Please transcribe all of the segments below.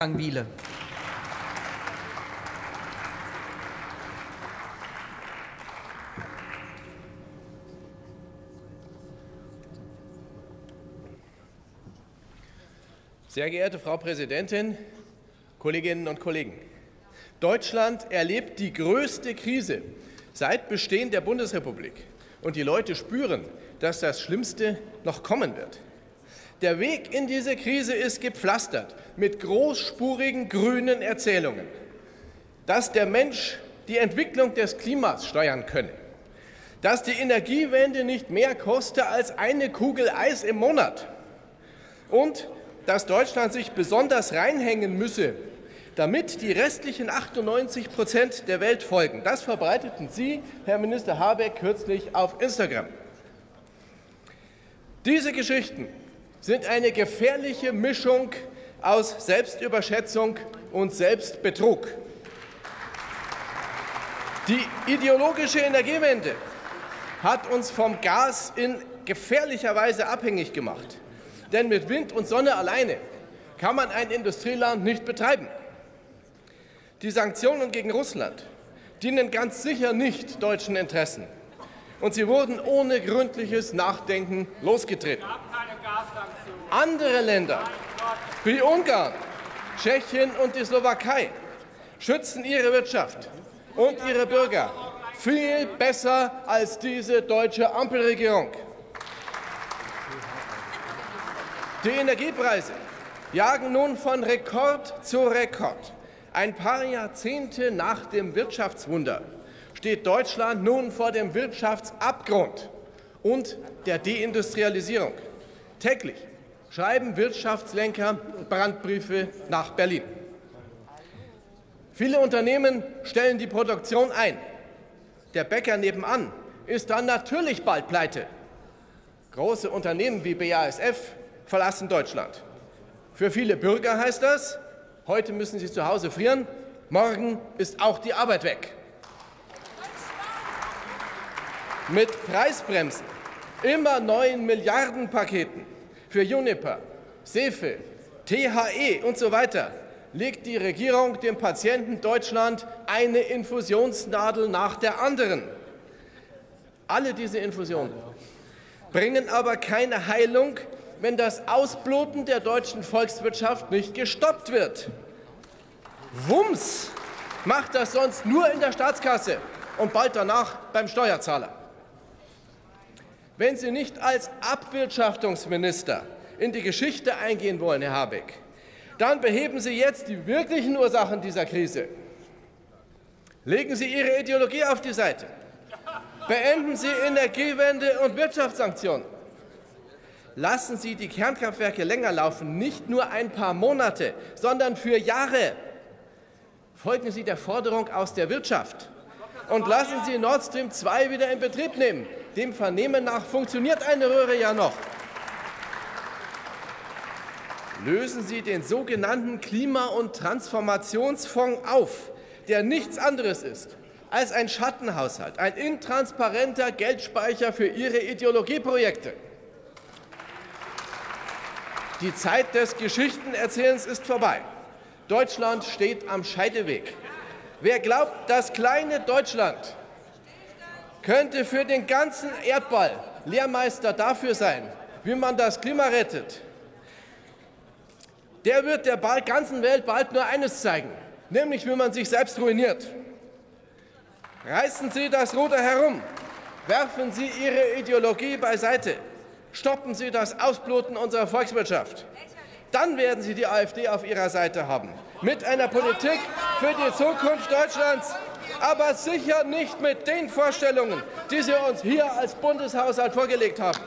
Wiele. Sehr geehrte Frau Präsidentin, Kolleginnen und Kollegen! Deutschland erlebt die größte Krise seit Bestehen der Bundesrepublik. Und die Leute spüren, dass das Schlimmste noch kommen wird. Der Weg in diese Krise ist gepflastert mit großspurigen grünen Erzählungen, dass der Mensch die Entwicklung des Klimas steuern könne, dass die Energiewende nicht mehr koste als eine Kugel Eis im Monat und dass Deutschland sich besonders reinhängen müsse, damit die restlichen 98 Prozent der Welt folgen. Das verbreiteten Sie, Herr Minister Habeck, kürzlich auf Instagram. Diese Geschichten sind eine gefährliche Mischung aus Selbstüberschätzung und Selbstbetrug. Die ideologische Energiewende hat uns vom Gas in gefährlicher Weise abhängig gemacht. Denn mit Wind und Sonne alleine kann man ein Industrieland nicht betreiben. Die Sanktionen gegen Russland dienen ganz sicher nicht deutschen Interessen. Und sie wurden ohne gründliches Nachdenken losgetreten. Andere Länder wie Ungarn, Tschechien und die Slowakei schützen ihre Wirtschaft und ihre Bürger viel besser als diese deutsche Ampelregierung. Die Energiepreise jagen nun von Rekord zu Rekord. Ein paar Jahrzehnte nach dem Wirtschaftswunder steht Deutschland nun vor dem Wirtschaftsabgrund und der Deindustrialisierung. Täglich schreiben Wirtschaftslenker Brandbriefe nach Berlin. Viele Unternehmen stellen die Produktion ein. Der Bäcker nebenan ist dann natürlich bald pleite. Große Unternehmen wie BASF verlassen Deutschland. Für viele Bürger heißt das, heute müssen sie zu Hause frieren, morgen ist auch die Arbeit weg. Mit Preisbremsen, immer neuen Milliardenpaketen für Juniper, Sefe, THE und so weiter legt die Regierung dem Patienten Deutschland eine Infusionsnadel nach der anderen. Alle diese Infusionen bringen aber keine Heilung, wenn das Ausbluten der deutschen Volkswirtschaft nicht gestoppt wird. Wumms macht das sonst nur in der Staatskasse und bald danach beim Steuerzahler. Wenn Sie nicht als Abwirtschaftungsminister in die Geschichte eingehen wollen, Herr Habeck, dann beheben Sie jetzt die wirklichen Ursachen dieser Krise. Legen Sie Ihre Ideologie auf die Seite. Beenden Sie Energiewende und Wirtschaftssanktionen. Lassen Sie die Kernkraftwerke länger laufen, nicht nur ein paar Monate, sondern für Jahre. Folgen Sie der Forderung aus der Wirtschaft und lassen Sie Nord Stream 2 wieder in Betrieb nehmen. Dem Vernehmen nach funktioniert eine Röhre ja noch. Lösen Sie den sogenannten Klima- und Transformationsfonds auf, der nichts anderes ist als ein Schattenhaushalt, ein intransparenter Geldspeicher für Ihre Ideologieprojekte. Die Zeit des Geschichtenerzählens ist vorbei. Deutschland steht am Scheideweg. Wer glaubt, das kleine Deutschland könnte für den ganzen Erdball Lehrmeister dafür sein, wie man das Klima rettet, der wird der ganzen Welt bald nur eines zeigen, nämlich wie man sich selbst ruiniert. Reißen Sie das Ruder herum, werfen Sie Ihre Ideologie beiseite, stoppen Sie das Ausbluten unserer Volkswirtschaft. Dann werden Sie die AfD auf Ihrer Seite haben. Mit einer Politik für die Zukunft Deutschlands, aber sicher nicht mit den Vorstellungen, die Sie uns hier als Bundeshaushalt vorgelegt haben.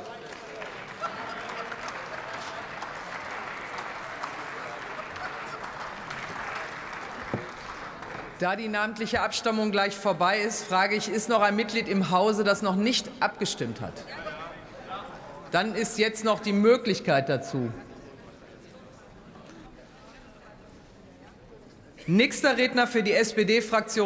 Da die namentliche Abstimmung gleich vorbei ist, frage ich, ist noch ein Mitglied im Hause, das noch nicht abgestimmt hat? Dann ist jetzt noch die Möglichkeit dazu. Nächster Redner für die SPD-Fraktion